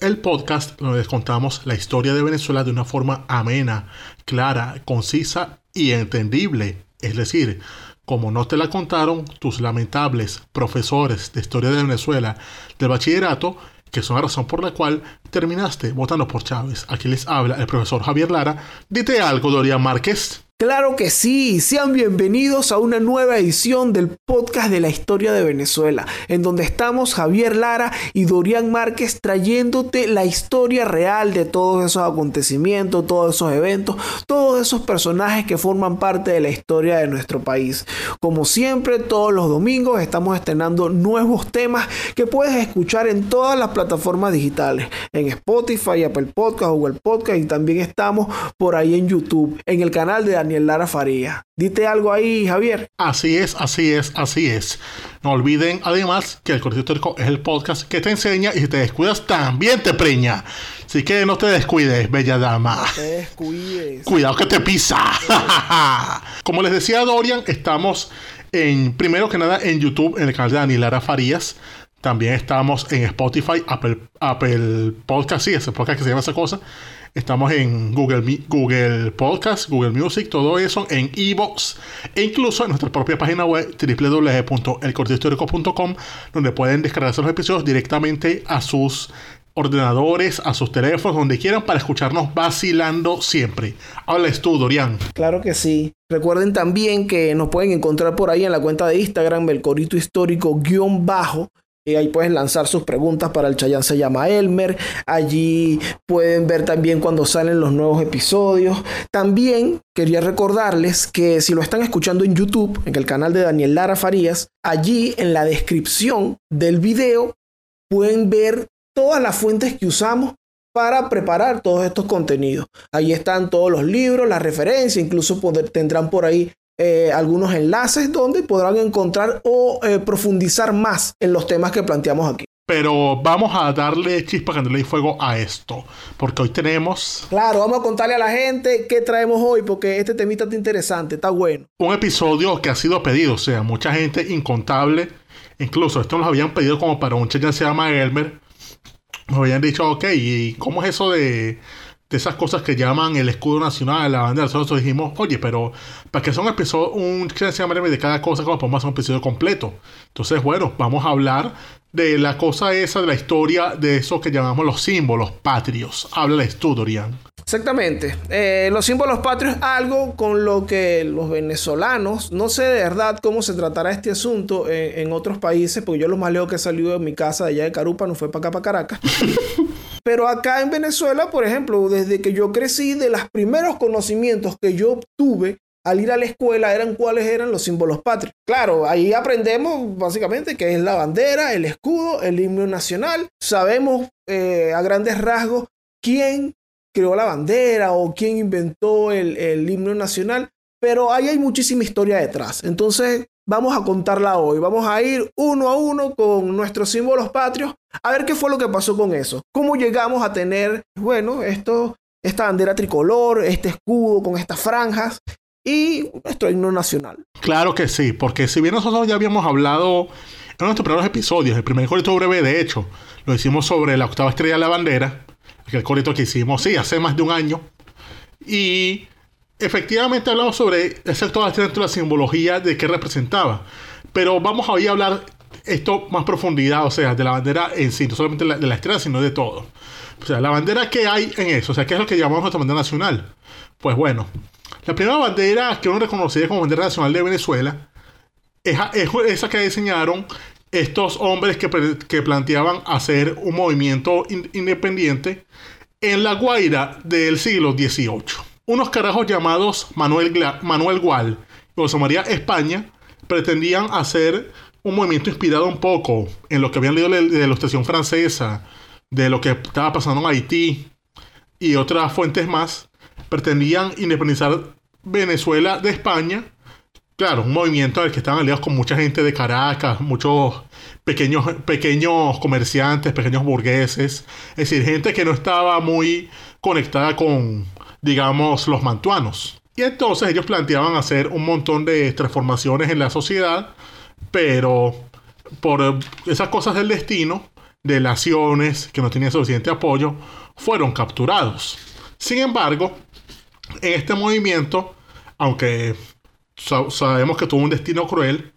el podcast donde les contamos la historia de Venezuela de una forma amena, clara, concisa y entendible. Es decir, como no te la contaron tus lamentables profesores de historia de Venezuela del bachillerato, que son la razón por la cual terminaste votando por Chávez. Aquí les habla el profesor Javier Lara. Dite algo, Dorian Márquez. Claro que sí, sean bienvenidos a una nueva edición del podcast de la historia de Venezuela, en donde estamos Javier Lara y Dorian Márquez trayéndote la historia real de todos esos acontecimientos, todos esos eventos, todos esos personajes que forman parte de la historia de nuestro país. Como siempre, todos los domingos estamos estrenando nuevos temas que puedes escuchar en todas las plataformas digitales, en Spotify, Apple Podcast, Google Podcast y también estamos por ahí en YouTube, en el canal de Daniel Lara Faría. Dite algo ahí, Javier. Así es, así es, así es. No olviden además que el Correo Histórico es el podcast que te enseña y si te descuidas también te preña. Así que no te descuides, bella dama. No te descuides. Cuidado que te pisa. Como les decía Dorian, estamos en, primero que nada en YouTube, en el canal de Daniel Lara Farías. También estamos en Spotify, Apple, Apple Podcast, sí, ese podcast que se llama esa cosa. Estamos en Google, Google Podcast, Google Music, todo eso, en Evox e incluso en nuestra propia página web www.elcortehistórico.com donde pueden descargarse los episodios directamente a sus ordenadores, a sus teléfonos, donde quieran para escucharnos vacilando siempre. Hablas tú, Dorian. Claro que sí. Recuerden también que nos pueden encontrar por ahí en la cuenta de Instagram, el corito histórico guion bajo. Y ahí pueden lanzar sus preguntas para el Chayán se llama Elmer. Allí pueden ver también cuando salen los nuevos episodios. También quería recordarles que si lo están escuchando en YouTube, en el canal de Daniel Lara Farías, allí en la descripción del video pueden ver todas las fuentes que usamos para preparar todos estos contenidos. Ahí están todos los libros, las referencias, incluso tendrán por ahí eh, algunos enlaces donde podrán encontrar o eh, profundizar más en los temas que planteamos aquí. Pero vamos a darle chispa, candela y fuego a esto. Porque hoy tenemos. Claro, vamos a contarle a la gente qué traemos hoy. Porque este temita está interesante, está bueno. Un episodio que ha sido pedido. O sea, mucha gente incontable. Incluso esto nos habían pedido como para un ya se llama Elmer. Nos habían dicho, ok, ¿y cómo es eso de, de esas cosas que llaman el escudo nacional, la bandera? Nosotros dijimos, oye, pero para que un episodio, un de cada cosa, como podemos hacer un episodio completo. Entonces, bueno, vamos a hablar de la cosa esa, de la historia de eso que llamamos los símbolos patrios. Háblales tú, Dorian. Exactamente. Eh, los símbolos patrios algo con lo que los venezolanos, no sé de verdad cómo se tratará este asunto en, en otros países, porque yo lo más lejos que he salido de mi casa de allá de Carupa no fue para acá, para Caracas. Pero acá en Venezuela, por ejemplo, desde que yo crecí, de los primeros conocimientos que yo obtuve al ir a la escuela eran cuáles eran los símbolos patrios. Claro, ahí aprendemos básicamente que es la bandera, el escudo, el himno nacional. Sabemos eh, a grandes rasgos quién creó la bandera o quién inventó el, el himno nacional, pero ahí hay muchísima historia detrás. Entonces, vamos a contarla hoy. Vamos a ir uno a uno con nuestros símbolos patrios a ver qué fue lo que pasó con eso. Cómo llegamos a tener, bueno, esto, esta bandera tricolor, este escudo con estas franjas y nuestro himno nacional. Claro que sí, porque si bien nosotros ya habíamos hablado en nuestros primeros episodios, el primer corito breve, de hecho, lo hicimos sobre la octava estrella de la bandera, aquel corito que hicimos, sí, hace más de un año. Y efectivamente hablamos sobre esa octava estrella dentro de la simbología de qué representaba. Pero vamos hoy a hablar esto más profundidad, o sea, de la bandera en sí, no solamente de la, estrella, sino de todo. O sea, la bandera que hay en eso, o sea, ¿qué es lo que llamamos nuestra bandera nacional? Pues bueno, la primera bandera que uno reconocería como bandera nacional de Venezuela es, es esa que diseñaron estos hombres que, que planteaban hacer un movimiento in, independiente en la Guaira del siglo XVIII. Unos carajos llamados Manuel, Manuel Gual y José María España pretendían hacer un movimiento inspirado un poco en lo que habían leído de la ilustración francesa, de lo que estaba pasando en Haití y otras fuentes más pretendían independizar Venezuela de España. Claro, un movimiento en el que estaban aliados con mucha gente de Caracas, muchos pequeños, pequeños comerciantes, pequeños burgueses, es decir, gente que no estaba muy conectada con, digamos, los mantuanos. Y entonces ellos planteaban hacer un montón de transformaciones en la sociedad, pero por esas cosas del destino, de naciones que no tenían suficiente apoyo, fueron capturados. Sin embargo, en este movimiento, aunque sabemos que tuvo un destino cruel,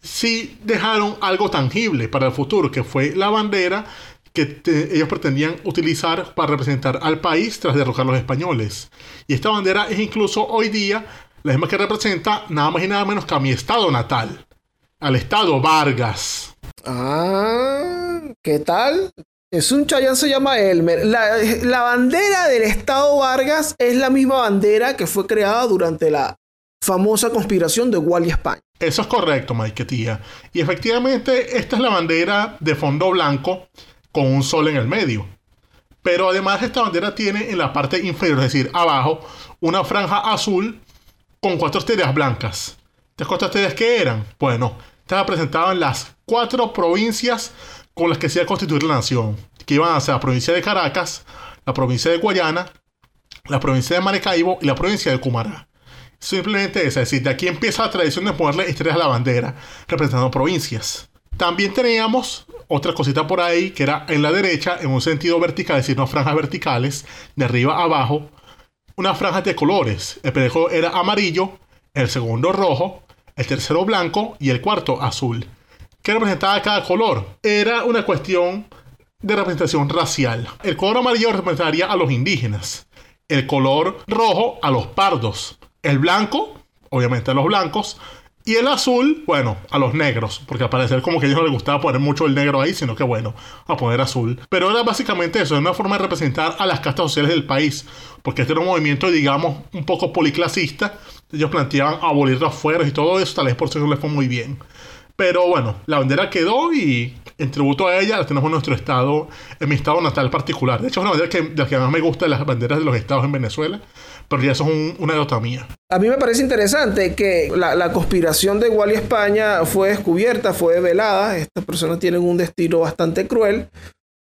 sí dejaron algo tangible para el futuro, que fue la bandera que ellos pretendían utilizar para representar al país tras derrocar a los españoles. Y esta bandera es incluso hoy día la misma que representa nada más y nada menos que a mi estado natal, al estado Vargas. Ah, ¿qué tal? Es un chayán, se llama Elmer. La, la, bandera del Estado Vargas es la misma bandera que fue creada durante la famosa conspiración de Wally España. Eso es correcto, Mike, tía. Y efectivamente, esta es la bandera de fondo blanco con un sol en el medio. Pero además esta bandera tiene en la parte inferior, es decir, abajo, una franja azul con cuatro estrellas blancas. ¿Estas cuatro estrellas qué eran? Bueno, estas representaban las cuatro provincias con las que se iba a constituir la nación, que iban a ser la provincia de Caracas, la provincia de Guayana, la provincia de Maracaibo y la provincia de Cumará. Simplemente es decir, de aquí empieza la tradición de ponerle estrellas a la bandera, representando provincias. También teníamos otra cosita por ahí, que era en la derecha, en un sentido vertical, es decir, unas franjas verticales, de arriba a abajo, unas franjas de colores. El primero era amarillo, el segundo rojo, el tercero blanco y el cuarto azul. ¿Qué representaba cada color? Era una cuestión de representación racial. El color amarillo representaría a los indígenas, el color rojo a los pardos, el blanco, obviamente a los blancos, y el azul, bueno, a los negros, porque al parecer como que a ellos no les gustaba poner mucho el negro ahí, sino que bueno, a poner azul. Pero era básicamente eso, era una forma de representar a las castas sociales del país, porque este era un movimiento, digamos, un poco policlasista. Ellos planteaban abolir los fueros y todo eso, tal vez por eso les fue muy bien. Pero bueno, la bandera quedó y en tributo a ella la tenemos en nuestro estado, en mi estado natal particular. De hecho, es una bandera que, de las que más me gusta de las banderas de los estados en Venezuela pero ya eso es una nota mía. A mí me parece interesante que la, conspiración de Wally España fue descubierta, fue develada. Estas personas tienen un destino bastante cruel,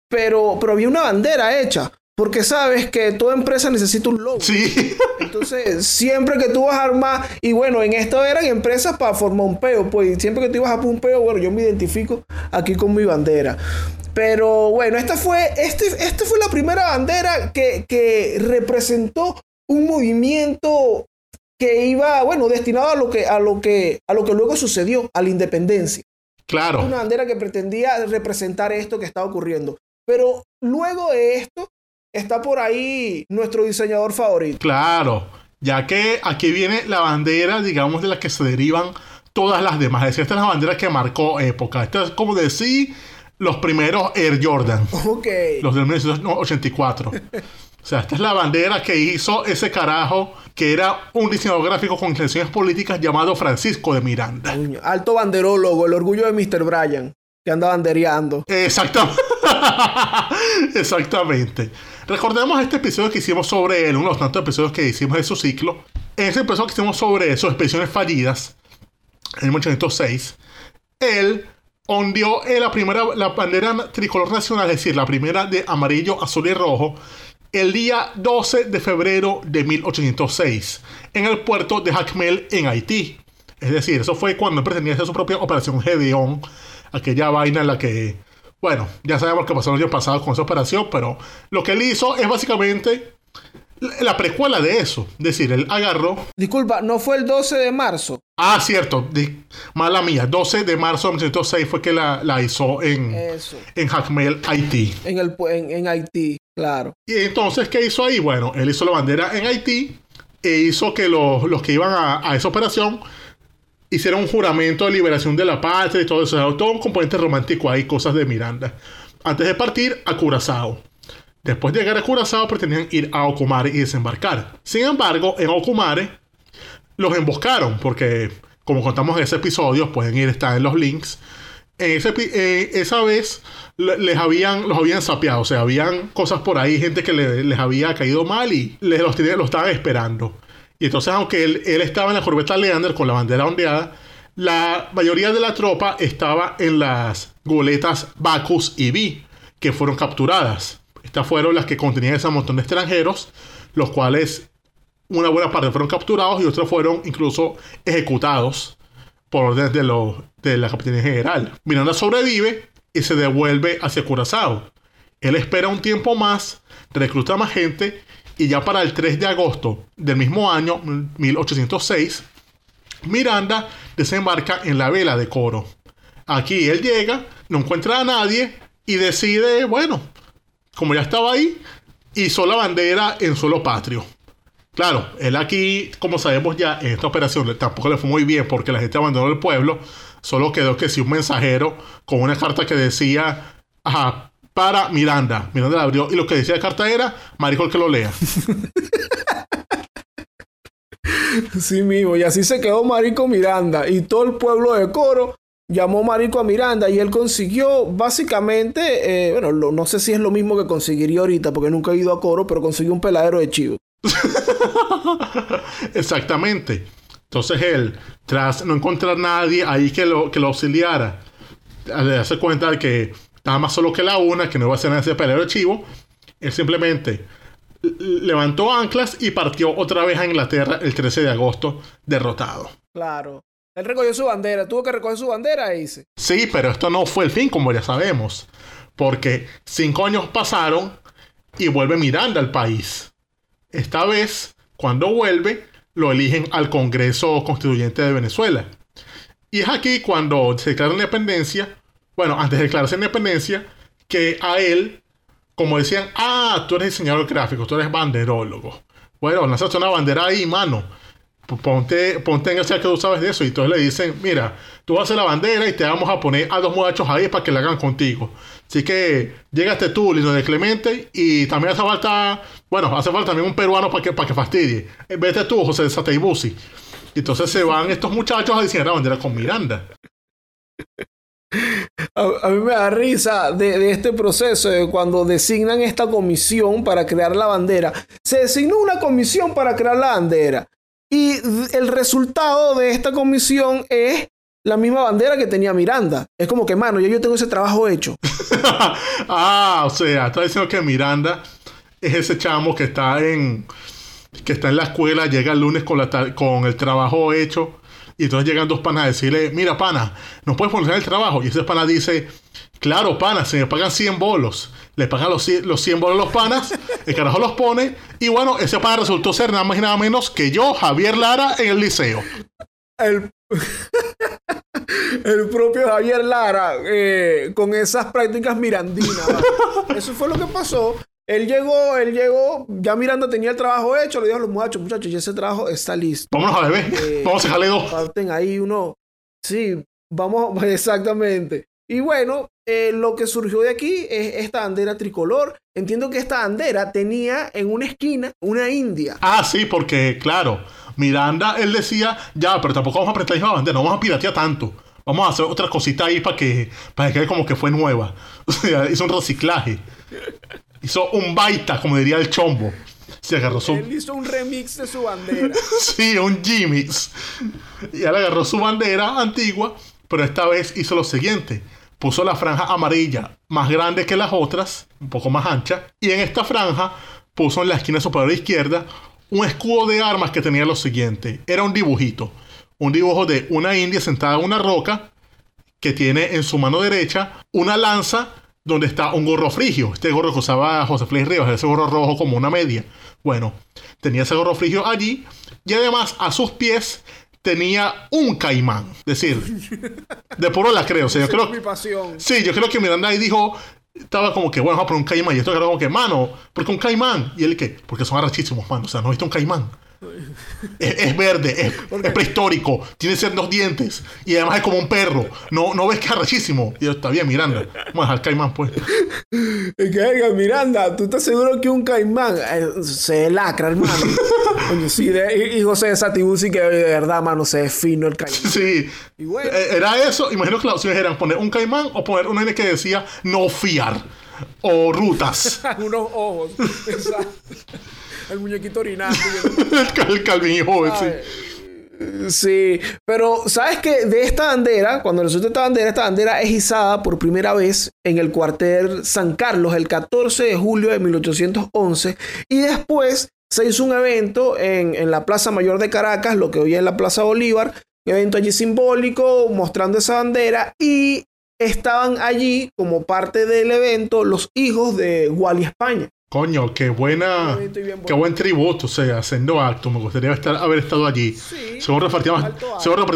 pero, pero había una bandera hecha. Porque sabes que toda empresa necesita un logo. Sí. Entonces, siempre que tú vas a armar, y bueno, en esto eran empresas para formar un peo, pues siempre que tú ibas a poner un peo, bueno, yo me identifico aquí con mi bandera. Pero bueno, esta fue, este, esta fue la primera bandera que, que representó un movimiento que iba, bueno, destinado a lo que, a lo que, a lo que luego sucedió, a la independencia. Claro. Una bandera que pretendía representar esto que estaba ocurriendo. Pero luego de esto, está por ahí nuestro diseñador favorito. Claro, ya que aquí viene la bandera, digamos, de la que se derivan todas las demás. Es decir, esta es la bandera que marcó época. Esto es como decir los primeros Air Jordan. Ok. Los de 1984. O sea, esta es la bandera que hizo ese carajo que era un diseñador gráfico con intenciones políticas llamado Francisco de Miranda. Alto banderólogo, el orgullo de Mr. Bryan, que anda bandereando. Exactamente. Exactamente. Recordemos este episodio que hicimos sobre él, uno de los tantos episodios que hicimos de su ciclo. En ese episodio que hicimos sobre sus expediciones fallidas, en 1806, él ondeó la primera la bandera tricolor nacional, es decir, la primera de amarillo, azul y rojo, el día 12 de febrero de 1806 en el puerto de Jacmel en Haití. Es decir, eso fue cuando pretendía hacer su propia operación Gedeón, aquella vaina en la que, bueno, ya sabemos qué pasó el año pasado con esa operación, pero lo que él hizo es básicamente la precuela de eso. Es decir, él agarró. Disculpa, ¿no fue el 12 de marzo? Ah, cierto. mala mía. 12 de marzo de 1906 fue que la, hizo en, en Jacmel, Haití. En, el, en Haití. Claro. Y entonces, ¿qué hizo ahí? Bueno, él hizo la bandera en Haití e hizo que los, que iban a, esa operación hicieran un juramento de liberación de la patria y todo eso. todo un componente romántico ahí, cosas de Miranda. Antes de partir a Curazao. Después de llegar a Curazao pretendían ir a Ocumare y desembarcar. Sin embargo, en Ocumare los emboscaron porque, como contamos en ese episodio, pueden ir, estar en los links. En eh, esa vez le- les habían, los habían sapeado, o sea, habían cosas por ahí, gente que le- les había caído mal y les los, los estaban esperando. Y entonces, aunque él, él estaba en la corbeta Leander con la bandera ondeada, la mayoría de la tropa estaba en las goletas Bacchus y Vi, que fueron capturadas. Estas fueron las que contenían ese montón de extranjeros, los cuales una buena parte fueron capturados y otros fueron incluso ejecutados por orden de, los- de la Capitanía General. Miranda sobrevive y se devuelve hacia Curazao. Él espera un tiempo más, recluta más gente y ya para el 3 de agosto del mismo año, 1806, Miranda desembarca en la vela de Coro. Aquí él llega, no encuentra a nadie y decide, bueno, como ya estaba ahí, hizo la bandera en suelo patrio. Claro, él aquí, como sabemos ya, en esta operación tampoco le fue muy bien porque la gente abandonó el pueblo. Solo quedó que sí un mensajero con una carta que decía, ajá, para Miranda. Miranda la abrió y lo que decía la carta era, marico el que lo lea. Sí mismo, y así se quedó Marico Miranda. Y todo el pueblo de Coro llamó Marico a Miranda y él consiguió básicamente, eh, bueno, lo- no sé si es lo mismo que conseguiría ahorita porque nunca he ido a Coro, pero consiguió un peladero de chivo. Exactamente. Entonces él, tras no encontrar nadie ahí que lo, que lo auxiliara, al darse cuenta de que estaba más solo que la una, que no iba a de ese pelero de chivo, él simplemente levantó anclas y partió otra vez a Inglaterra el 13 de agosto, derrotado. Claro. Él recogió su bandera, tuvo que recoger su bandera hice. Sí, pero esto no fue el fin, como ya sabemos, porque cinco años pasaron y vuelve Miranda al país. Esta vez, cuando vuelve, lo eligen al Congreso Constituyente de Venezuela. Y es aquí cuando se declara la independencia, bueno, antes de declararse la independencia, que a él, como decían, ah, tú eres diseñador gráfico, tú eres banderólogo. Bueno, lanzaste una bandera ahí, mano. Ponte, ponte en el que tú sabes de eso. Y entonces le dicen, mira, tú vas a hacer la bandera y te vamos a poner a dos muchachos ahí para que la hagan contigo. Así que llegaste tú, Lino de Clemente, y también hace falta, bueno, hace falta también un peruano para que, para que fastidie. Vete tú, José de Sateibusi. Entonces se van estos muchachos a diseñar la bandera con Miranda. A, mí me da risa de, este proceso de cuando designan esta comisión para crear la bandera. Se designó una comisión para crear la bandera. Y el resultado de esta comisión es la misma bandera que tenía Miranda. Es como que, mano, ya yo tengo ese trabajo hecho. ah, o sea, está diciendo que Miranda es ese chamo que está en que está en la escuela, llega el lunes con, la con el trabajo hecho y entonces llegan dos panas a decirle, mira pana, ¿nos puedes poner el trabajo? Y ese pana dice, claro pana, se me pagan 100 bolos. Le pagan los, 100 los 100 bolos a los panas, el carajo los pone y bueno, ese pana resultó ser nada más y nada menos que yo, Javier Lara, en el liceo. El, el propio Javier Lara eh, con esas prácticas mirandinas. Eso fue lo que pasó. Él llegó, él llegó, ya Miranda tenía el trabajo hecho, le dijo a los muchachos, muchachos, ya ese trabajo está listo. Vámonos a beber, Eh, vamos a dejarle dos. Parten ahí uno. Sí, vamos, exactamente. Y bueno, eh, lo que surgió de aquí es esta bandera tricolor. Entiendo que esta bandera tenía en una esquina una india. Ah, sí, porque, claro, Miranda, él decía, ya, pero tampoco vamos a prestar la bandera, no vamos a piratear tanto. Vamos a hacer otra cosita ahí para que, para que como que fue nueva. O sea, hizo un reciclaje. Hizo un baita, como diría el chombo. Se agarró su... Él hizo un remix de su bandera. Sí, un Jimmy's. Y él agarró su bandera antigua, pero esta vez hizo lo siguiente. Puso la franja amarilla más grande que las otras, un poco más ancha, y en esta franja puso en la esquina superior izquierda un escudo de armas que tenía lo siguiente. Era un dibujito. Un dibujo de una india sentada en una roca que tiene en su mano derecha una lanza donde está un gorro frigio. Este gorro que usaba José Félix Rivas, ese gorro rojo como una media. Bueno, tenía ese gorro frigio allí y además a sus pies tenía un caimán. Es decir, de puro la creo. O sea, yo Esa es creo, mi pasión. Sí, yo creo que Miranda ahí dijo, estaba como que, bueno, vamos a poner un caimán. Y esto era como que, mano, ¿por qué un caimán? Y él, que, porque son arrachísimos, mano. O sea, no viste un caimán. Es, es verde, es, es prehistórico, tiene dos dientes y además es como un perro. No, no ves que es arrechísimo. Y yo, está bien, Miranda. Vamos a dejar caimán, pues. Es que, Miranda, ¿tú estás seguro que un caimán eh, se lacra, hermano? Sí, de- y, José de Satibú sí que de verdad, mano, se es fino el caimán. Sí. Y bueno. Eh, Era eso. Imagino que las opciones eran poner un caimán o poner una N que decía no fiar. O rutas. Unos ojos. Exacto. El muñequito orinando. el, cal- el Calvin sí. Sí, pero ¿sabes qué? De esta bandera, cuando resulta esta bandera, esta bandera es izada por primera vez en el cuartel San Carlos el 14 de julio de 1811 y después se hizo un evento en, en la Plaza Mayor de Caracas, lo que hoy es la Plaza Bolívar, un evento allí simbólico mostrando esa bandera y estaban allí como parte del evento los hijos de Wally España. Coño, qué buena. Qué buen tributo, o sea, haciendo acto. Me gustaría estar, haber estado allí. Sí, seguro repartimos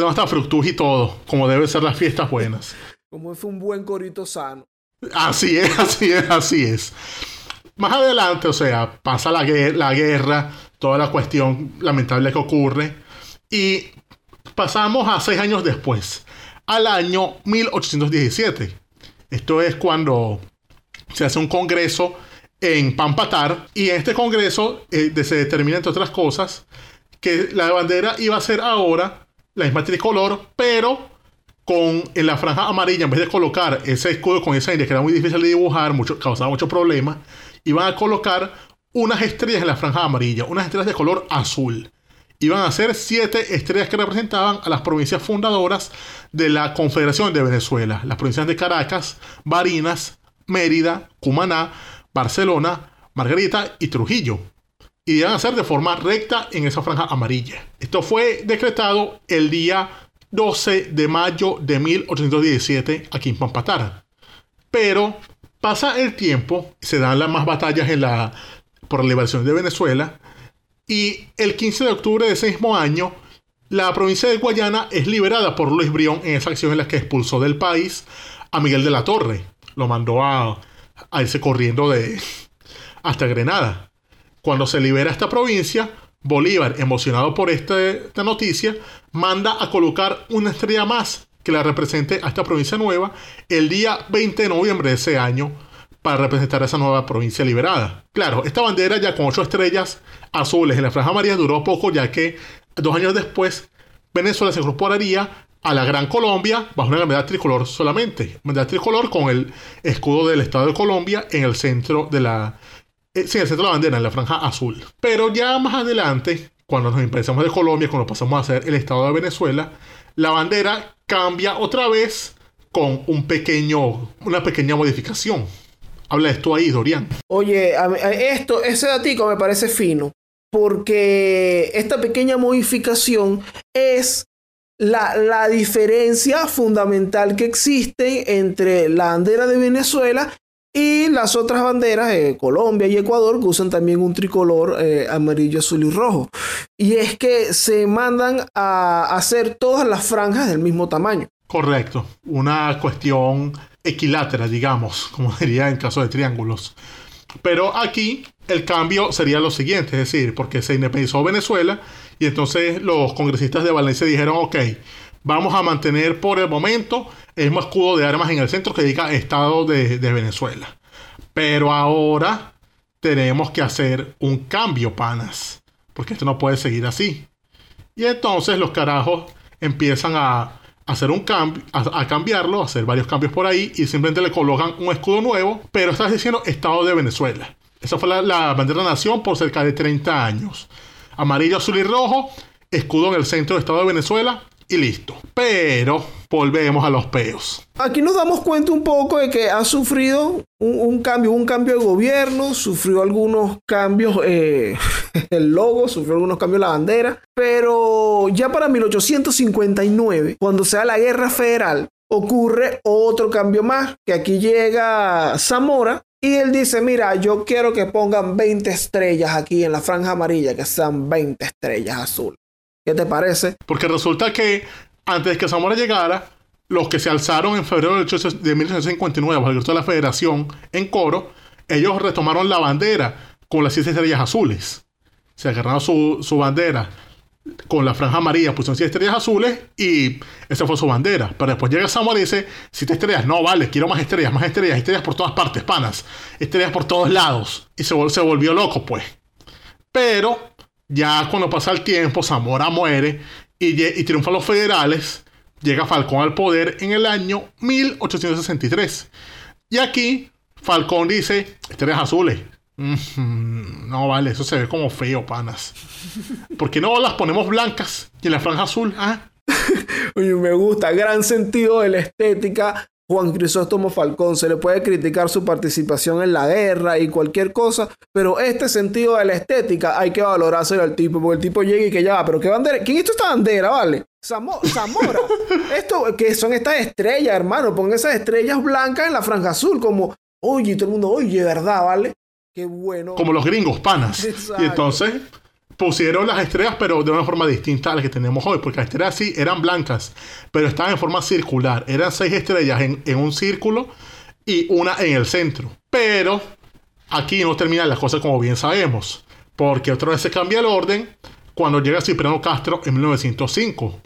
hasta fructus y todo, como deben ser las fiestas buenas. Como fue un buen corito sano. Así es, así es, así es. Más adelante, o sea, pasa la guerra, toda la cuestión lamentable que ocurre, y pasamos a seis años después, al año 1817. Esto es cuando se hace un congreso en Pampatar, y en este congreso eh, se determina, entre otras cosas, que la bandera iba a ser ahora la misma tricolor, pero con en la franja amarilla, en vez de colocar ese escudo con esa línea que era muy difícil de dibujar, mucho, causaba muchos problemas, iban a colocar unas estrellas en la franja amarilla, unas estrellas de color azul. Iban a ser siete estrellas que representaban a las provincias fundadoras de la Confederación de Venezuela, las provincias de Caracas, Barinas, Mérida, Cumaná, Barcelona, Margarita y Trujillo y a ser de forma recta en esa franja amarilla. Esto fue decretado el día 12 de mayo de 1817 aquí en Pampatara. Pero pasa el tiempo, se dan las más batallas en la, por la liberación de Venezuela y el 15 de octubre de ese mismo año la provincia de Guayana es liberada por Luis Brión en esa acción en la que expulsó del país a Miguel de la Torre. Lo mandó a, a irse corriendo de, hasta Grenada. Cuando se libera esta provincia, Bolívar, emocionado por este- esta noticia, manda a colocar una estrella más que la represente a esta provincia nueva el día 20 de noviembre de ese año para representar a esa nueva provincia liberada. Claro, esta bandera ya con ocho estrellas azules en la franja amarilla duró poco ya que dos años después Venezuela se incorporaría a la Gran Colombia bajo una bandera tricolor solamente. Bandera tricolor con el escudo del Estado de Colombia en el centro de la, eh, sí, en el centro de la bandera, en la franja azul. Pero ya más adelante, cuando nos independizamos de Colombia, cuando pasamos a ser el Estado de Venezuela, la bandera cambia otra vez con un pequeño, una pequeña modificación. Habla esto ahí, Dorian. Oye, a a esto, ese datico me parece fino, porque esta pequeña modificación es la, la diferencia fundamental que existe entre la bandera de Venezuela y las otras banderas, eh, Colombia y Ecuador, que usan también un tricolor eh, amarillo, azul y rojo. Y es que se mandan a hacer todas las franjas del mismo tamaño. Correcto. Una cuestión equilátera, digamos, como diría en caso de triángulos. Pero aquí el cambio sería lo siguiente, es decir, porque se independizó Venezuela y entonces los congresistas de Valencia dijeron, ok, vamos a mantener por el momento el mismo escudo de armas en el centro que diga Estado de, Venezuela. Pero ahora tenemos que hacer un cambio, panas, porque esto no puede seguir así. Y entonces los carajos empiezan a hacer un cambio, a, a cambiarlo, a hacer varios cambios por ahí y simplemente le colocan un escudo nuevo, pero estás diciendo Estado de Venezuela. Esa fue la, bandera de la nación por cerca de 30 años. Amarillo, azul y rojo, escudo en el centro del Estado de Venezuela y listo. Pero volvemos a los peos. Aquí nos damos cuenta un poco de que ha sufrido un, cambio, un cambio de gobierno, sufrió algunos cambios, eh, el logo, sufrió algunos cambios la bandera, pero ya para 1859, cuando se da la guerra federal, ocurre otro cambio más, que aquí llega Zamora y él dice, mira, yo quiero que pongan 20 estrellas aquí en la franja amarilla, que sean 20 estrellas azul. ¿Qué te parece? Porque resulta que antes que Zamora llegara, los que se alzaron en febrero de 18- de 1859 bajo el grito de la Federación en coro, ellos retomaron la bandera con las siete estrellas azules. se agarraron su, su bandera con la franja amarilla, pusieron siete estrellas azules y esa fue su bandera. Pero después llega Samuel y dice, siete estrellas, no vale, quiero más estrellas, más estrellas, estrellas por todas partes, panas, estrellas por todos lados. Y se, vol- se volvió loco, pues. Pero ya cuando pasa el tiempo, Zamora muere y, y triunfan los federales, llega Falcón al poder en el año 1863. Y aquí Falcón dice, estrellas azules. Mm, No vale, eso se ve como feo, panas. ¿Por qué no las ponemos blancas y en la franja azul? Ah, Oye, me gusta, gran sentido de la estética. Juan Crisóstomo Falcón, se le puede criticar su participación en la guerra y cualquier cosa, pero este sentido de la estética hay que valorárselo al tipo, porque el tipo llega y que ya va, pero ¿qué bandera? ¿Quién hizo esta bandera, vale? Zamo- Zamora. Esto, que son estas estrellas, hermano, pon esas estrellas blancas en la franja azul, como, oye, todo el mundo, oye, ¿verdad, vale? Qué bueno. como los gringos, panas. Exacto. Y entonces pusieron las estrellas, pero de una forma distinta a las que tenemos hoy, porque las estrellas sí eran blancas, pero estaban en forma circular. Eran seis estrellas en, en un círculo y una en el centro. Pero aquí no terminan las cosas como bien sabemos, porque otra vez se cambia el orden cuando llega Cipriano Castro en 1905.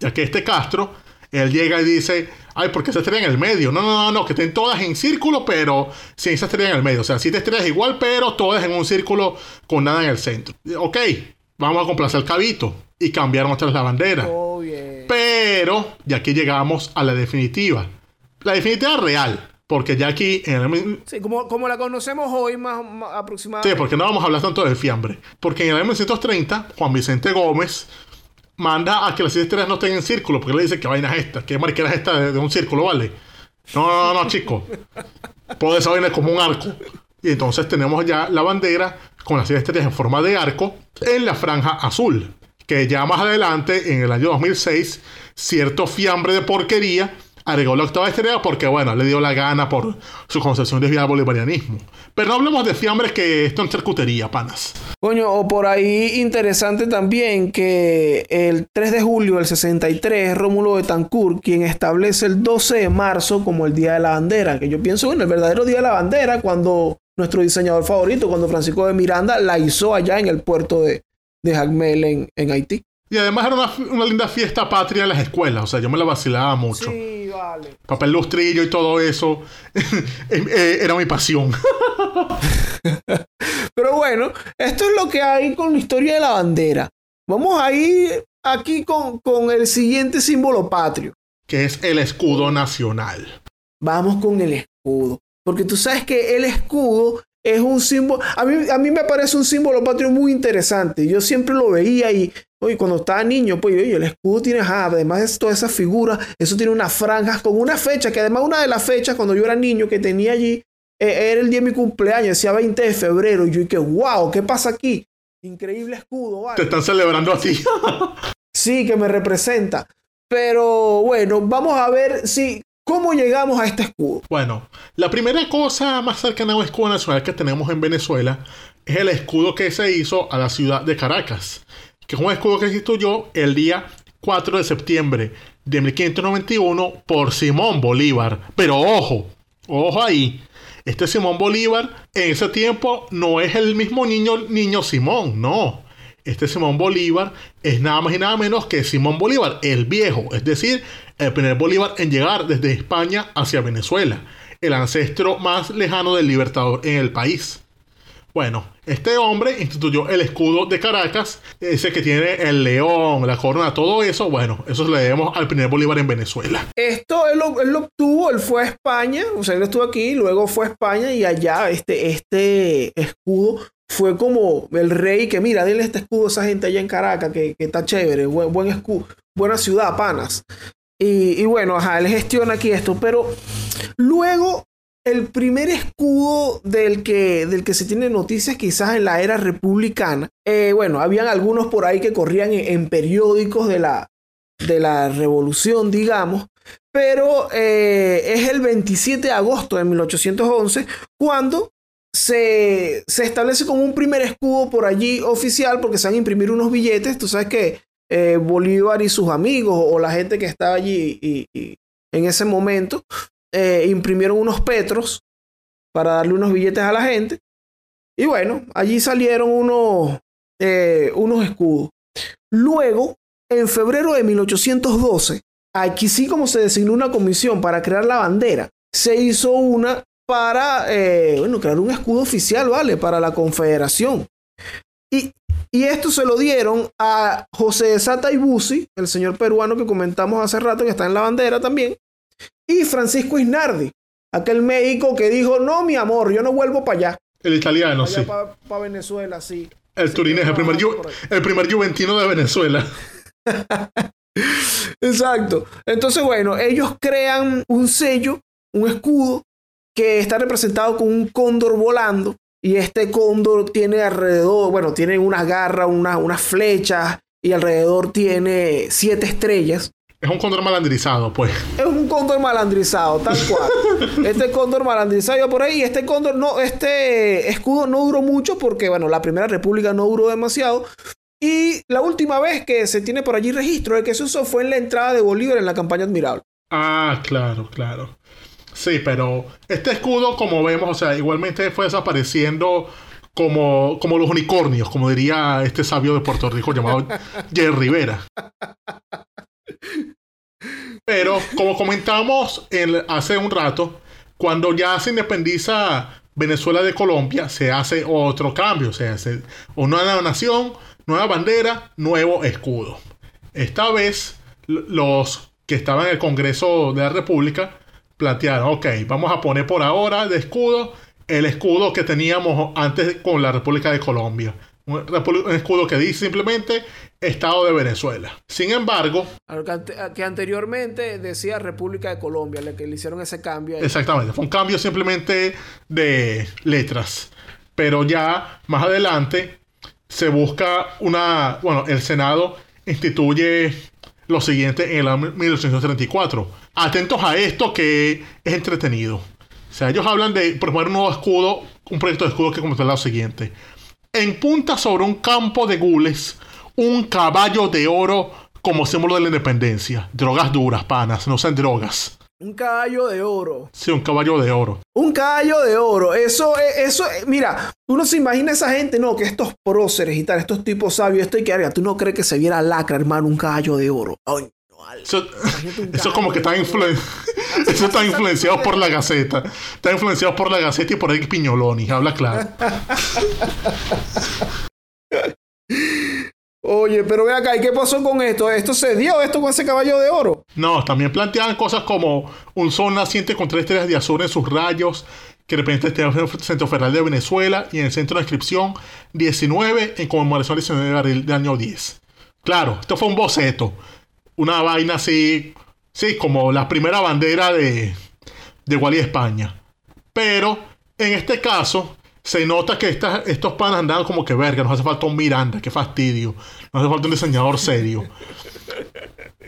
Ya que este Castro, él llega y dice, ay, ¿por qué se estrella en el medio? No, no, no, no, que estén todas en círculo, pero sin esa estrella en el medio. O sea, siete estrellas igual, pero todas en un círculo con nada en el centro. Ok, vamos a complacer el cabito. Y cambiaron otra vez la bandera. Oh. Pero, ya aquí llegamos a la definitiva. La definitiva real. Porque ya aquí, en el, Sí, como, como la conocemos hoy, más, más aproximadamente. Sí, porque no vamos a hablar tanto del fiambre. Porque en el año 1930, Juan Vicente Gómez manda a que las estrellas no estén en círculo, porque le dice que vaina es esta, que mariquera es esta de, de un círculo, ¿vale? No, no, no, chico. Puede esa vaina como un arco. Y entonces tenemos ya la bandera con las estrellas en forma de arco en la franja azul. Que ya más adelante, en el año 2006, cierto fiambre de porquería agregó la octava estrella porque, bueno, le dio la gana por su concepción desviada al bolivarianismo. Pero no hablemos de fiambres que esto es charcutería, panas. Coño, o por ahí interesante también que el 3 de julio del 63, Rómulo Betancourt, quien establece el 12 de marzo como el Día de la Bandera, que yo pienso en el verdadero Día de la Bandera cuando nuestro diseñador favorito, cuando Francisco de Miranda la hizo allá en el puerto de, de Jacmel en, en Haití. Y además era una, una linda fiesta patria en las escuelas. O sea, yo me la vacilaba mucho. Sí, vale. Papel lustrillo y todo eso. eh, era mi pasión. Pero bueno, esto es lo que hay con la historia de la bandera. Vamos a ir aquí con, con el siguiente símbolo patrio. que es el escudo nacional. Vamos con el escudo. Porque tú sabes que el escudo es un símbolo. A mí, a mí me parece un símbolo patrio muy interesante. Yo siempre lo veía y, oye, cuando estaba niño, pues, oye, el escudo tiene, además de todas esas figuras, eso tiene unas franjas con una fecha, que además una de las fechas cuando yo era niño que tenía allí eh, era el día de mi cumpleaños, decía 20 de febrero. Y yo dije, wow, ¿qué pasa aquí? Increíble escudo, ¿vale? Te están celebrando a ti. Sí, que me representa. Pero bueno, vamos a ver si cómo llegamos a este escudo. bueno, la primera cosa más cercana a un escudo nacional que tenemos en Venezuela es el escudo que se hizo a la ciudad de Caracas, que es un escudo que instituyó el día 4 de septiembre de 1591 por Simón Bolívar. Pero ojo, ojo ahí. Este Simón Bolívar en ese tiempo no es el mismo niño, niño Simón, no. Este Simón Bolívar es nada más y nada menos que Simón Bolívar, el viejo, es decir, el primer Bolívar en llegar desde España hacia Venezuela, el ancestro más lejano del libertador en el país. Bueno, este hombre instituyó el escudo de Caracas, ese que tiene el león, la corona, todo eso. Bueno, eso le debemos al primer Bolívar en Venezuela. Esto él lo, lo obtuvo, él fue a España, o sea, él estuvo aquí, luego fue a España y allá este, este escudo fue como el rey que mira, denle este escudo a esa gente allá en Caracas, que, que está chévere, buen, buen escudo, buena ciudad, panas. Y, y bueno, ajá, él gestiona aquí esto, pero luego el primer escudo del que, del que se tiene noticias quizás en la era republicana, eh, bueno, habían algunos por ahí que corrían en, periódicos de la, de la revolución, digamos, pero eh, es el 27 de agosto de 1811 cuando se, se establece como un primer escudo por allí oficial porque se van a imprimir unos billetes, tú sabes que eh, Bolívar y sus amigos o la gente que estaba allí y en ese momento eh, imprimieron unos petros para darle unos billetes a la gente. Y bueno, allí salieron unos, eh, unos escudos. Luego, en febrero de 1812, aquí sí como se designó una comisión para crear la bandera, se hizo una para, eh, bueno, crear un escudo oficial, ¿vale? Para la confederación. Y, y esto se lo dieron a José de Sata y Busi, el señor peruano que comentamos hace rato, que está en la bandera también, y Francisco Isnardi, aquel médico que dijo, no, mi amor, yo no vuelvo para allá. El italiano, Allá sí. para Venezuela, sí. El turinés, el primer, ju- Por ahí. el primer juventino de Venezuela. Exacto. Entonces, bueno, ellos crean un sello, un escudo, que está representado con un cóndor volando. Y este cóndor tiene alrededor, bueno, tiene unas garras, una- unas flechas, y alrededor tiene siete estrellas. Es un cóndor malandrizado, pues. Es un cóndor malandrizado, tal cual. Este cóndor malandrizado por ahí. Este cóndor no, este escudo no duró mucho porque, bueno, la Primera República no duró demasiado. Y la última vez que se tiene por allí registro de que se usó fue en la entrada de Bolívar en la campaña admirable. Ah, claro, claro. Sí, pero este escudo, como vemos, o sea, igualmente fue desapareciendo como, como los unicornios, como diría este sabio de Puerto Rico llamado Jerry Rivera. Pero, como comentamos en- hace un rato, cuando ya se independiza Venezuela de Colombia, se hace otro cambio. Se hace una nueva nación, nueva bandera, nuevo escudo. Esta vez, los que estaban en el Congreso de la República plantearon, ok, vamos a poner por ahora de escudo el escudo que teníamos antes con la República de Colombia. Un, escudo que dice simplemente Estado de Venezuela. Sin embargo, Que, ante- que anteriormente decía República de Colombia, le, que le hicieron ese cambio ahí. Exactamente, fue un cambio simplemente de letras. Pero ya más adelante se busca una. Bueno, el Senado instituye lo siguiente en el año 1834. Atentos a esto que es entretenido. O sea, ellos hablan de proponer un nuevo escudo, un proyecto de escudo que comentará lo siguiente. En punta sobre un campo de gules, un caballo de oro como símbolo de la independencia. Drogas duras, panas, no sean drogas. Un caballo de oro. Sí, un caballo de oro. Un caballo de oro. Eso, eso, mira, uno se imagina esa gente, no, que estos próceres y tal, estos tipos sabios, esto y que haga. Tú no crees que se viera lacra, hermano, un caballo de oro. Ay, no, vale. Eso, eso como que está, caballo de oro. influen- eso está influenciado por la Gaceta. Está influenciado por la Gaceta y por Eric Piñoloni. Habla claro. Oye, pero ve acá, ¿y qué pasó con esto? ¿Esto se dio esto con ese caballo de oro? No, también planteaban cosas como un sol naciente con tres estrellas de azul en sus rayos, que representa el Centro Federal de Venezuela, y en el centro de inscripción 19 en conmemoración al 19 de abril del año 10. Claro, esto fue un boceto. Una vaina así, sí, como la primera bandera de, de Wally España. Pero en este caso se nota que estas- estos panas andaban como que verga, nos hace falta un Miranda, qué fastidio. Nos hace falta un diseñador serio.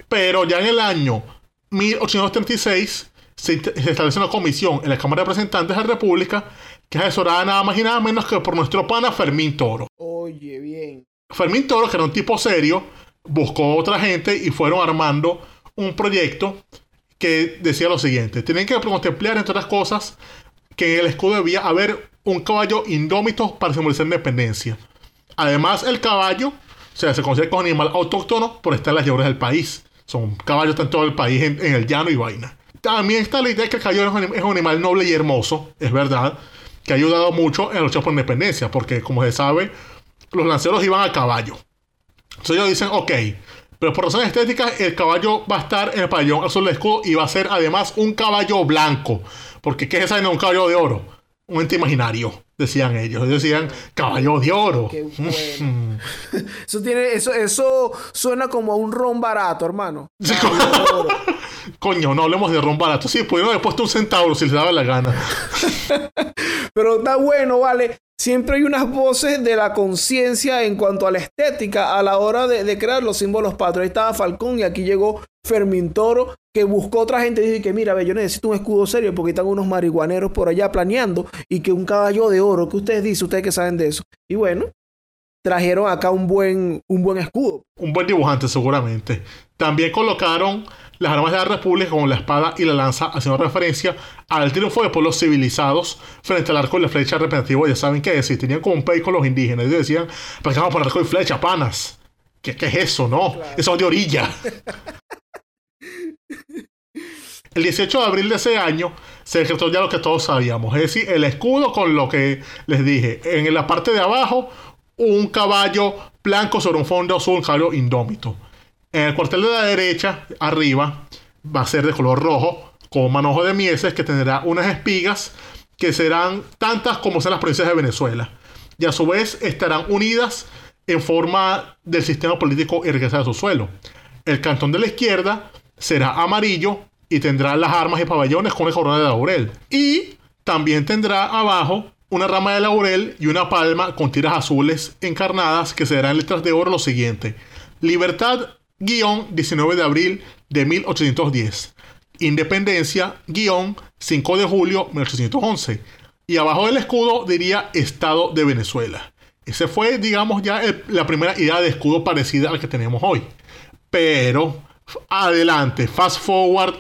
Pero ya en el año 1836 se, int- se establece una comisión en la Cámara de Representantes de la República que es asesorada nada más y nada menos que por nuestro pana Fermín Toro. Oye, bien. Fermín Toro, que era un tipo serio, buscó otra gente y fueron armando un proyecto que decía lo siguiente: tienen que contemplar, entre otras cosas, que en el escudo debía haber un caballo indómito para simbolizar independencia. Además, el caballo, o sea, se considera como animal autóctono por estar en las llanuras del país. Son caballos está en todo el país, en, el llano y vaina. También está la idea de que el caballo es un, animal noble y hermoso, es verdad, que ha ayudado mucho en la lucha por la independencia, porque como se sabe, los lanceros iban a caballo. Entonces ellos dicen, ok, pero por razones estéticas, el caballo va a estar en el pabellón azul del escudo y va a ser además un caballo blanco. Porque ¿qué es esa de un caballo de oro? Un ente imaginario, decían ellos. Ellos decían, caballo de oro. Qué bueno. Eso tiene, eso, eso suena como a un ron barato, hermano. Sí. Coño, no hablemos de ron barato. Sí, pudieron haber puesto un centauro si les daba la gana. Pero está bueno, vale. Siempre hay unas voces de la conciencia en cuanto a la estética a la hora de, crear los símbolos patrios. Ahí estaba Falcón y aquí llegó Fermín Toro, que buscó otra gente y dice que mira, ve, yo necesito un escudo serio porque están unos marihuaneros por allá planeando y que un caballo de oro, que ustedes dicen, ustedes que saben de eso. Y bueno, trajeron acá un buen, un buen escudo. Un buen dibujante, seguramente. También colocaron las armas de la República como la espada y la lanza, haciendo referencia al triunfo de pueblos civilizados frente al arco y la flecha representativo. Ya saben qué decir, tenían como un pay con los indígenas. Ellos decían, ¿para qué vamos por arco y flecha, panas? ¿Qué, qué es eso? No, eso es de orilla. El 18 de abril de ese año se decretó ya lo que todos sabíamos, es decir, el escudo con lo que les dije. En la parte de abajo, un caballo blanco sobre un fondo azul, un caballo indómito. El cuartel de la derecha, arriba, va a ser de color rojo, con manojo de mieses que tendrá unas espigas que serán tantas como sean las provincias de Venezuela. Y a su vez estarán unidas en forma del sistema político y riqueza de su suelo. El cantón de la izquierda será amarillo y tendrá las armas y pabellones con el corona de laurel. Y también tendrá abajo una rama de laurel y una palma con tiras azules encarnadas que serán letras de oro lo siguiente. Libertad, guion 19 de abril de 1810. Independencia, guion 5 de julio 1811. Y abajo del escudo diría Estado de Venezuela. Ese fue, digamos, ya la primera idea de escudo parecida al que tenemos hoy. Pero, adelante, fast forward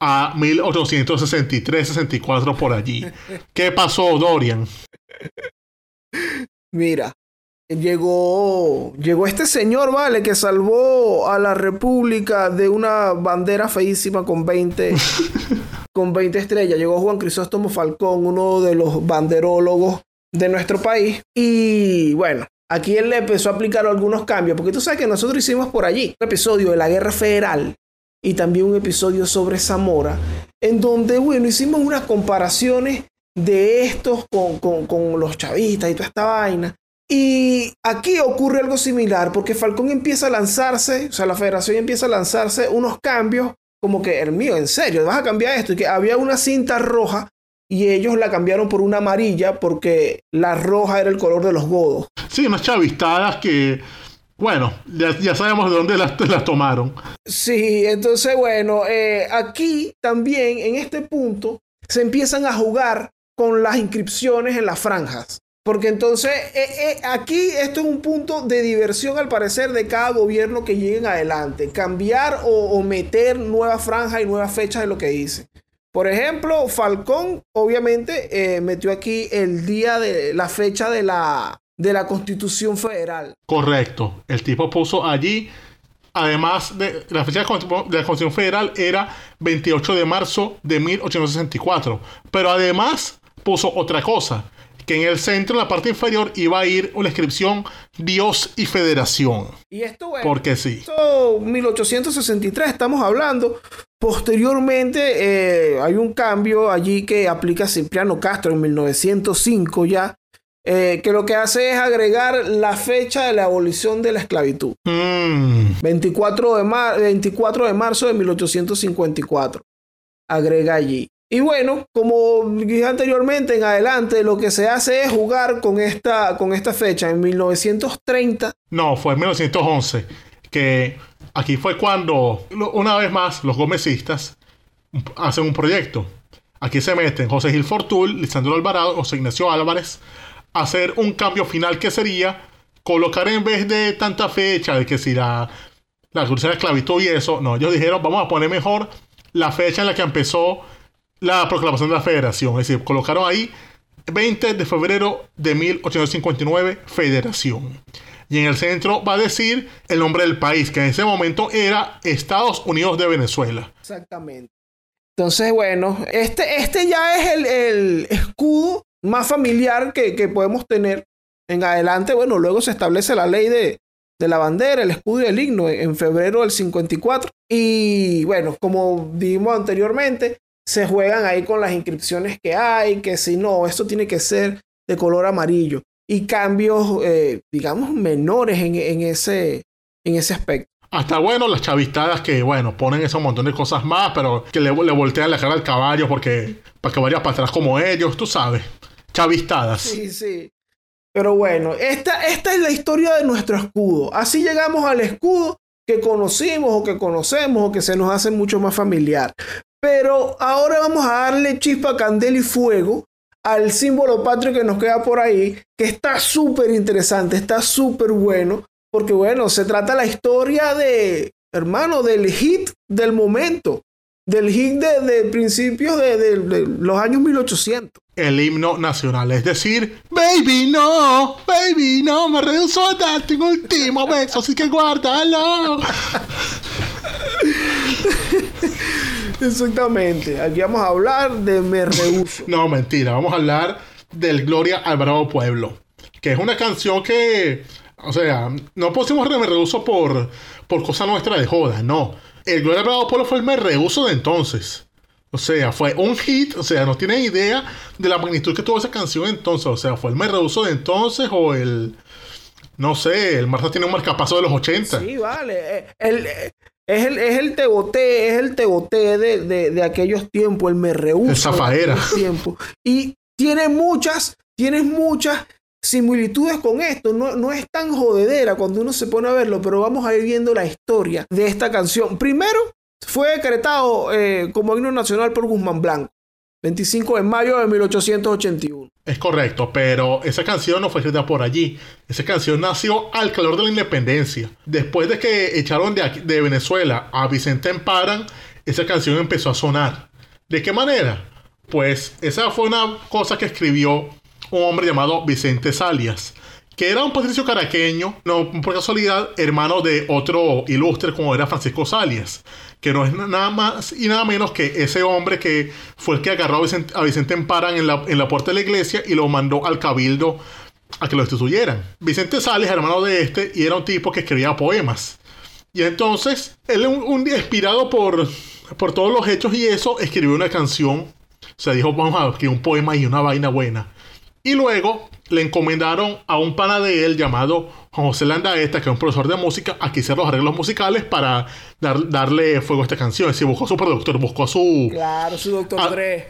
a 1863-64 por allí. ¿Qué pasó, Dorian? Mira, llegó, llegó este señor, ¿vale? Que salvó a la República de una bandera feísima con 20, con 20 estrellas. Llegó Juan Crisóstomo Falcón, uno de los banderólogos de nuestro país. Y bueno, aquí él le empezó a aplicar algunos cambios, porque tú sabes que nosotros hicimos por allí un episodio de la Guerra Federal y también un episodio sobre Zamora, en donde, bueno, hicimos unas comparaciones de estos con, con los chavistas y toda esta vaina. Y aquí ocurre algo similar, porque Falcón empieza a lanzarse, o sea, la federación empieza a lanzarse unos cambios, como que, el mío, en serio, vas a cambiar esto, y que había una cinta roja y ellos la cambiaron por una amarilla porque la roja era el color de los godos. Sí, unas chavistadas que, bueno, ya, sabemos de dónde las, las, tomaron. Sí, entonces, bueno, eh, aquí también, en este punto, se empiezan a jugar con las inscripciones en las franjas. Porque entonces eh, eh, aquí esto es un punto de diversión al parecer de cada gobierno que lleguen adelante. Cambiar o, meter nuevas franjas y nuevas fechas de lo que dice. Por ejemplo, Falcón obviamente eh, metió aquí el día de la fecha de la, de la Constitución Federal. Correcto. El tipo puso allí, además de la fecha de la Constitución Federal era 28 de marzo de 1864. Pero además puso otra cosa que en el centro, en la parte inferior, iba a ir una inscripción Dios y Federación. Y esto, bueno, porque sí. Esto 1863 estamos hablando. Posteriormente eh, hay un cambio allí que aplica Cipriano Castro en 1905 ya, eh, que lo que hace es agregar la fecha de la abolición de la esclavitud. 24, mm. de 24 de marzo de 1854. Agrega allí. Y bueno, como dije anteriormente, en adelante lo que se hace es jugar con esta, con esta fecha, en 1930. No, fue en 1911, que aquí fue cuando, una vez más, los gomecistas hacen un proyecto. Aquí se meten José Gil Fortul, Lisandro Alvarado, José Ignacio Álvarez, a hacer un cambio final que sería colocar en vez de tanta fecha, de que si la, la cruz de la esclavitud y eso, no, ellos dijeron, vamos a poner mejor la fecha en la que empezó la proclamación de la federación. Es decir, colocaron ahí 20 de febrero de 1859, federación. Y en el centro va a decir el nombre del país, que en ese momento era Estados Unidos de Venezuela. Exactamente. Entonces, bueno, este, este ya es el, escudo más familiar que, podemos tener en adelante. Bueno, luego se establece la ley de, de la bandera, el escudo y el himno en febrero del 54. Y bueno, como dijimos anteriormente, se juegan ahí con las inscripciones que hay, que si no, esto tiene que ser de color amarillo. Y cambios, eh, digamos, menores en, ese, en ese aspecto. Hasta bueno, las chavistadas que, bueno, ponen ese montón de cosas más, pero que le, le voltean la cara al caballo porque para que vaya para atrás como ellos, tú sabes. Chavistadas. Sí, sí. Pero bueno, esta, esta es la historia de nuestro escudo. Así llegamos al escudo que conocimos o que conocemos o que se nos hace mucho más familiar. Pero ahora vamos a darle chispa, candela y fuego al símbolo patrio que nos queda por ahí, que está súper interesante, está súper bueno, porque bueno, se trata la historia de, hermano, del hit del momento, del hit de, de principios de, de- de los años 1800. El himno nacional, es decir, baby no, baby no, me rehuso a darte un último beso, así que guárdalo. Exactamente. Aquí vamos a hablar de Me Rehuso. No, mentira, vamos a hablar del Gloria al Bravo Pueblo, que es una canción que, o sea, no pusimos Me Rehuso por, por cosa nuestra de joda, no. El Gloria al Bravo Pueblo fue el Me Rehuso de entonces. O sea, fue un hit, o sea, no tienen idea de la magnitud que tuvo esa canción entonces. O sea, fue el Me Rehuso de entonces o el, no sé, el Marta tiene un marcapaso de los 80. Sí, vale. Eh, el- eh, es el, es el tegoté, es el tegoté de, de, de aquellos tiempos, el me aquellos tiempos. Y tiene muchas, tiene muchas similitudes con esto. No, no es tan jodedera cuando uno se pone a verlo, pero vamos a ir viendo la historia de esta canción. Primero, fue decretado eh, como himno nacional por Guzmán Blanco, 25 de mayo de 1881. Es correcto, pero esa canción no fue escrita por allí. Esa canción nació al calor de la independencia. Después de que echaron de, de Venezuela a Vicente Emparan, esa canción empezó a sonar. ¿De qué manera? Pues esa fue una cosa que escribió un hombre llamado Vicente Salias, que era un patricio caraqueño, no por casualidad, hermano de otro ilustre como era Francisco Salias, que no es nada más y nada menos que ese hombre que fue el que agarró a Vicente, a Emparan en la, en la puerta de la iglesia y lo mandó al cabildo a que lo destituyeran. Vicente Salias, hermano de este, y era un tipo que escribía poemas. Y entonces, él un, un día inspirado por, por todos los hechos y eso, escribió una canción. O sea, dijo, vamos a escribir un poema y una vaina buena. Y luego le encomendaron a un pana de él llamado Juan José Landaeta, que es un profesor de música, a que hiciera los arreglos musicales para dar- darle fuego a esta canción. Es decir, buscó a su productor, buscó a su... Claro, su doctor Dre.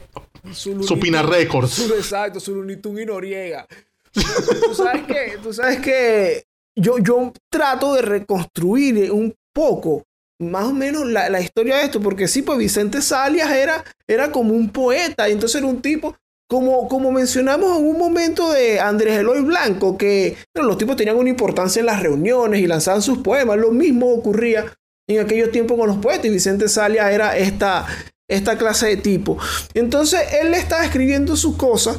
Su, Pina Records. su- exacto, su Tunes y Noriega. tú sabes que, tú sabes que yo, yo trato de reconstruir un poco, más o menos, la, la historia de esto, porque sí, pues Vicente Salias era, era como un poeta, y entonces era un tipo, como, como mencionamos en un momento de Andrés Eloy Blanco, que los tipos tenían una importancia en las reuniones y lanzaban sus poemas, lo mismo ocurría en aquellos tiempos con los poetas, Vicente Salias era esta, esta clase de tipo. Entonces él estaba escribiendo sus cosas,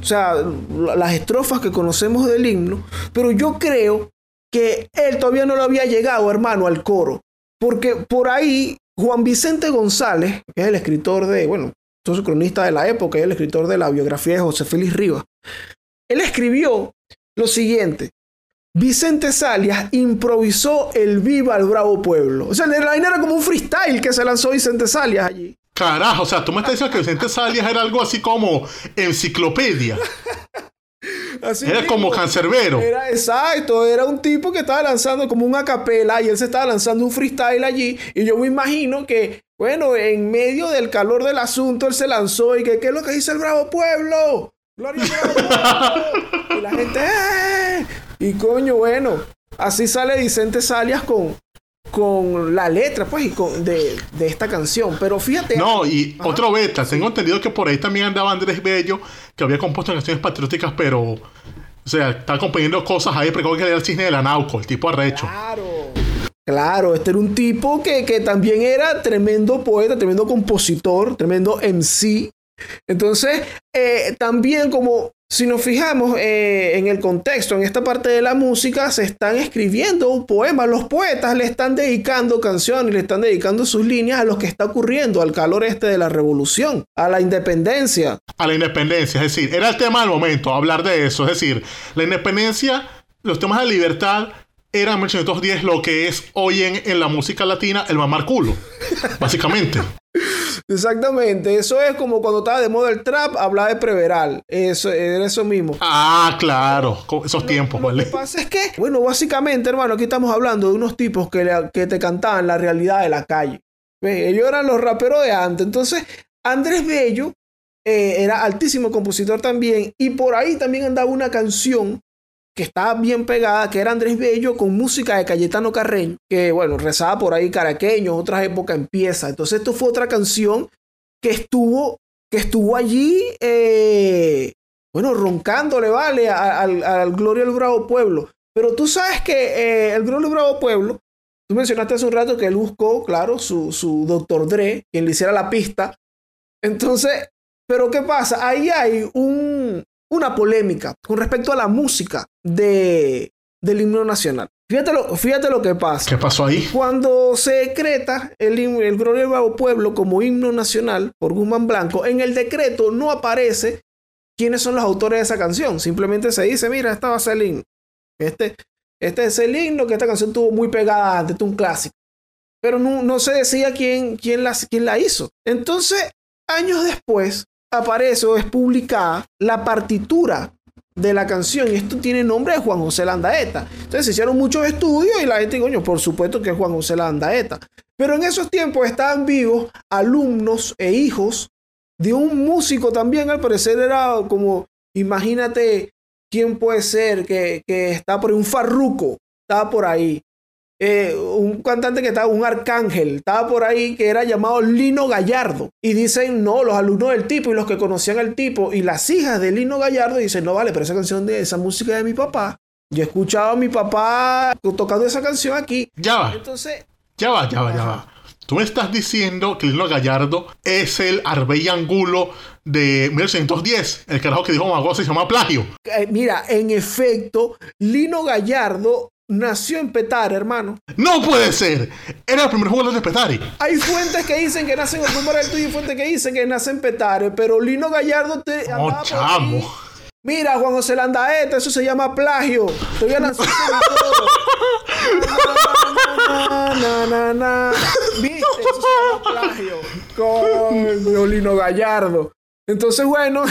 o sea, la- las estrofas que conocemos del himno, pero yo creo que él todavía no lo había llegado, hermano, al coro, porque por ahí Juan Vicente González, que es el escritor de, bueno, entonces cronista de la época, es el escritor de la biografía de José Félix Rivas, él escribió lo siguiente. Vicente Salias improvisó el Viva al Bravo Pueblo. O sea, la vaina era como un freestyle que se lanzó Vicente Salias allí. Carajo, o sea, tú me estás diciendo que Vicente Salias era algo así como enciclopedia. Así Era mismo. como cancerbero. Era exacto, era un tipo que estaba lanzando como una capela y él se estaba lanzando un freestyle allí. Y yo me imagino que, bueno, en medio del calor del asunto, él se lanzó y que, ¿qué es lo que dice el Bravo Pueblo? Gloria al Bravo Pueblo. Y la gente, ¡eh! Y coño, bueno, así sale Vicente Salias con, con la letra, pues, y con, de, de esta canción. Pero fíjate. No, y Ajá. otro beta. Tengo entendido que por ahí también andaba Andrés Bello, que había compuesto canciones patrióticas, pero. O sea, está componiendo cosas ahí, pero que era el cisne de la Nauco, el tipo arrecho. Claro. Claro, este era un tipo que, que también era tremendo poeta, tremendo compositor, tremendo MC. Entonces, eh, también como si nos fijamos eh, en el contexto, en esta parte de la música, se están escribiendo poemas. Los poetas le están dedicando canciones, le están dedicando sus líneas a lo que está ocurriendo, al calor este de la revolución, a la independencia. A la independencia, es decir, era el tema del momento, hablar de eso. Es decir, la independencia, los temas de libertad eran en 1810 lo que es hoy en, en la música latina el mamar culo, básicamente. Exactamente, eso es como cuando estaba de moda el trap, hablaba de preveral. Eso era eso mismo. Ah, claro, con esos tiempos, Lo ¿vale? que pasa es que, bueno, básicamente, hermano, aquí estamos hablando de unos tipos que, le- que te cantaban la realidad de la calle. ¿Ves? Ellos eran los raperos de antes. Entonces, Andrés Bello eh, era altísimo compositor también. Y por ahí también andaba una canción que estaba bien pegada, que era Andrés Bello con música de Cayetano Carreño, que bueno, rezaba por ahí caraqueño, otras épocas empieza. Entonces, esto fue otra canción que estuvo, que estuvo allí, eh, bueno, roncándole, ¿vale? Al, al Gloria del Bravo Pueblo. Pero tú sabes que eh, el Gloria del Bravo Pueblo Tú mencionaste hace un rato que él buscó, claro, su, su Dr. Dre, quien le hiciera la pista. Entonces, pero ¿qué pasa? Ahí hay un, una polémica con respecto a la música de, del himno nacional. Fíjate lo, fíjate lo que pasa. ¿Qué pasó ahí? Cuando se decreta el, el Gloria Nuevo Pueblo como himno nacional por Guzmán Blanco, en el decreto no aparece quiénes son los autores de esa canción. Simplemente se dice, mira, esta va a ser el himno. Este, este es el himno que esta canción tuvo muy pegada antes, este es un clásico. Pero no, no se decía quién, quién, la, quién la hizo. Entonces, años después, aparece o es publicada la partitura de la canción y esto tiene nombre de Juan José Landaeta. Entonces se hicieron muchos estudios y la gente, coño, por supuesto que es Juan José Landaeta. Pero en esos tiempos estaban vivos alumnos e hijos de un músico también, al parecer era como, imagínate quién puede ser que, que está por ahí, un farruco, estaba por ahí. Eh, un cantante que estaba, un arcángel, estaba por ahí que era llamado Lino Gallardo. Y dicen, no, los alumnos del tipo y los que conocían al tipo y las hijas de Lino Gallardo dicen, no vale, pero esa canción de esa música de mi papá. Yo he escuchado a mi papá tocando esa canción aquí. Ya va, Entonces, ya va, ya va, ya va. Tú me estás diciendo que Lino Gallardo es el Arbey Angulo de 1910. El carajo que dijo Magosa se llama plagio. eh, mira, en efecto, Lino Gallardo nació en Petare, hermano. ¡No puede ser! Era el primer jugador de Petari. Hay fuentes que dicen que nace en del Tuyo y fuentes que dicen que nace en Petare, pero Lino Gallardo te. ¡Oh, por ahí. chamo! Mira, Juan José Landaeta, eso se llama plagio. Estoy lanzando todo. Na, na, na, na. ¿Viste? Eso se llama plagio. Coño, Lino Gallardo. Entonces, bueno,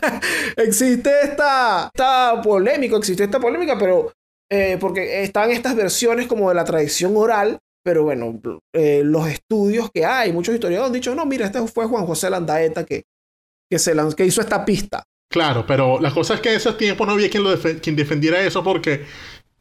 existe esta, esta polémica, existe esta polémica, pero eh, porque están estas versiones como de la tradición oral, pero bueno, eh, los estudios que hay, muchos historiadores han dicho, no, mira, este fue Juan José Landaeta que, que, se lanz- que hizo esta pista. Claro, pero la cosa es que en ese tiempo no había quien, lo defe- quien defendiera eso porque,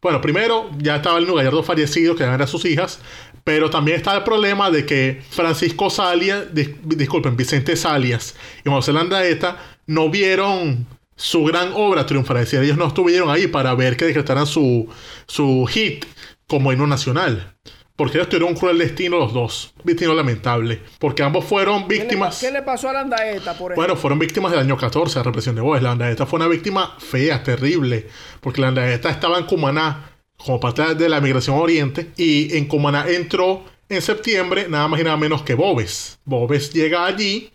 bueno, primero ya estaba el Gallardo fallecido, que eran sus hijas, pero también estaba el problema de que Francisco Salias, dis- disculpen, Vicente Salias y José Landaeta no vieron su gran obra triunfar. Es decir, ellos no estuvieron ahí para ver que decretaran su, su hit como himno nacional. Porque ellos tuvieron un cruel destino los dos. Destino lamentable. Porque ambos fueron ¿Qué le, víctimas. qué le pasó a por ejemplo? Bueno, fueron víctimas del año 14, la represión de Boes. La Landaeta fue una víctima fea, terrible, porque la Landaeta estaba en Cumaná como parte de la migración oriente y en Cumaná entró en septiembre nada más y nada menos que Bobes. Bobes llega allí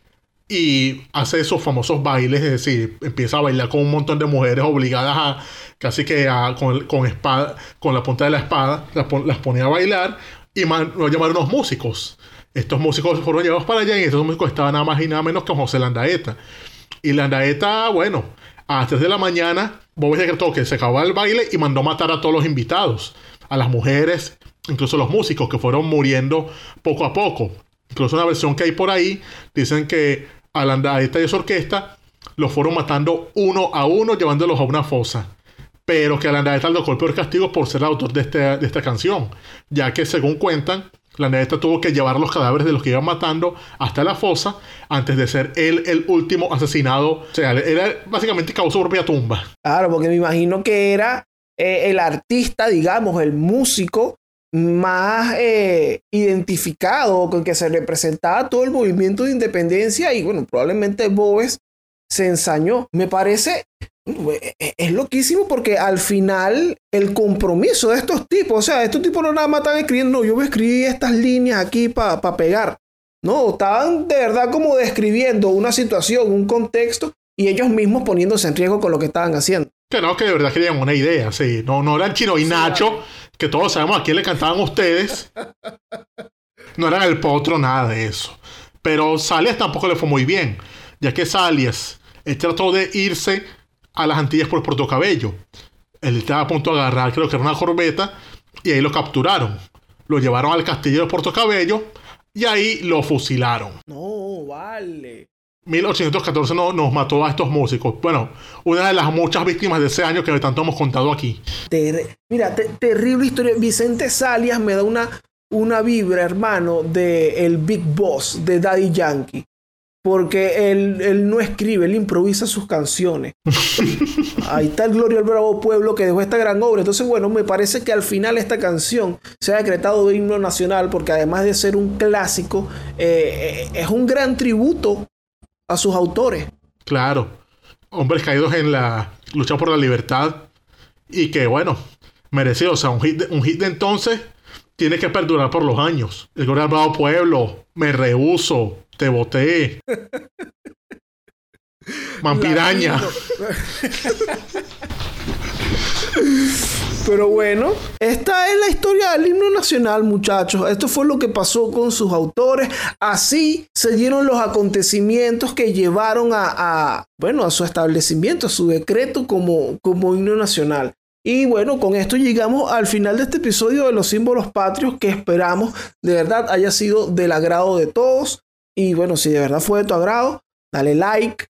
y hace esos famosos bailes, es decir, empieza a bailar con un montón de mujeres obligadas a casi que con, con espada, con la punta de la espada, las, las ponía a bailar y man- lo llamaron unos músicos. Estos músicos fueron llevados para allá y estos músicos estaban nada más y nada menos que José Landaeta. Y Landaeta, bueno, a las 3 de la mañana, Bobes decretó que se acababa el baile y mandó matar a todos los invitados, a las mujeres, incluso los músicos que fueron muriendo poco a poco. Incluso una versión que hay por ahí, dicen que a Landaeta y a su orquesta los fueron matando uno a uno, llevándolos a una fosa. Pero que a Landaeta le tocó el peor castigo por ser el autor de, este- de esta canción, ya que según cuentan, Landaeta tuvo que llevar los cadáveres de los que iban matando hasta la fosa antes de ser él el último asesinado. O sea, era básicamente causó su propia tumba. Claro, porque me imagino que era eh, el artista, digamos, el músico más eh, identificado, con que se representaba todo el movimiento de independencia y bueno, probablemente Boves se ensañó. Me parece, eh, eh, es loquísimo porque al final el compromiso de estos tipos, o sea, estos tipos no nada más están escribiendo, no, yo voy a escribir estas líneas aquí para pegar. No, estaban de verdad como describiendo una situación, un contexto y ellos mismos poniéndose en riesgo con lo que estaban haciendo. Que no, que de verdad querían una idea, sí. No, no eran Chino y Nacho, que todos sabemos a quién le cantaban ustedes. No eran el potro, nada de eso. Pero Salias tampoco le fue muy bien, ya que Salias él trató de irse a las Antillas por Puerto Cabello. Él estaba a punto de agarrar, creo que era una corbeta, y ahí lo capturaron. Lo llevaron al castillo de Puerto Cabello y ahí lo fusilaron. No, vale. 1814 no- nos mató a estos músicos. Bueno, una de las muchas víctimas de ese año que tanto hemos contado aquí. Ter- Mira, te- terrible historia. Vicente Salias me da una, una vibra, hermano, de el Big Boss de Daddy Yankee. porque él, él, no escribe, él improvisa sus canciones. Ahí está el Gloria al Bravo Pueblo que dejó esta gran obra. Entonces, bueno, me parece que al final esta canción se ha decretado de himno nacional porque además de ser un clásico, eh, eh, es un gran tributo a sus autores. Claro, hombres caídos en la lucha por la libertad y que, bueno, merecido, o sea, un hit de, un hit de entonces tiene que perdurar por los años. El al Bravo Pueblo, Me Rehuso, te boté. Vampiraña. Pero bueno, esta es la historia del himno nacional, muchachos. Esto fue lo que pasó con sus autores. Así se dieron los acontecimientos que llevaron a, a bueno, a su establecimiento, a su decreto como, como himno nacional. Y bueno, con esto llegamos al final de este episodio de los símbolos patrios que esperamos de verdad haya sido del agrado de todos. Y bueno, si de verdad fue de tu agrado, dale like,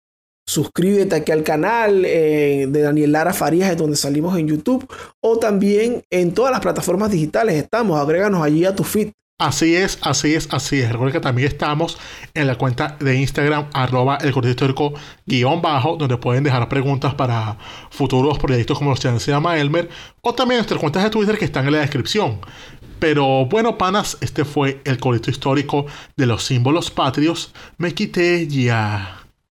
suscríbete aquí al canal eh, de Daniel Lara Farías, donde salimos en YouTube, o también en todas las plataformas digitales estamos, agréganos allí a tu feed. Así es, así es, así es. Recuerda que también estamos en la cuenta de Instagram, arroba el histórico guion bajo, donde pueden dejar preguntas para futuros proyectos como los que se llama Elmer, o también nuestras cuentas de Twitter que están en la descripción. Pero bueno, panas, este fue el corito histórico de los símbolos patrios. Me quité ya.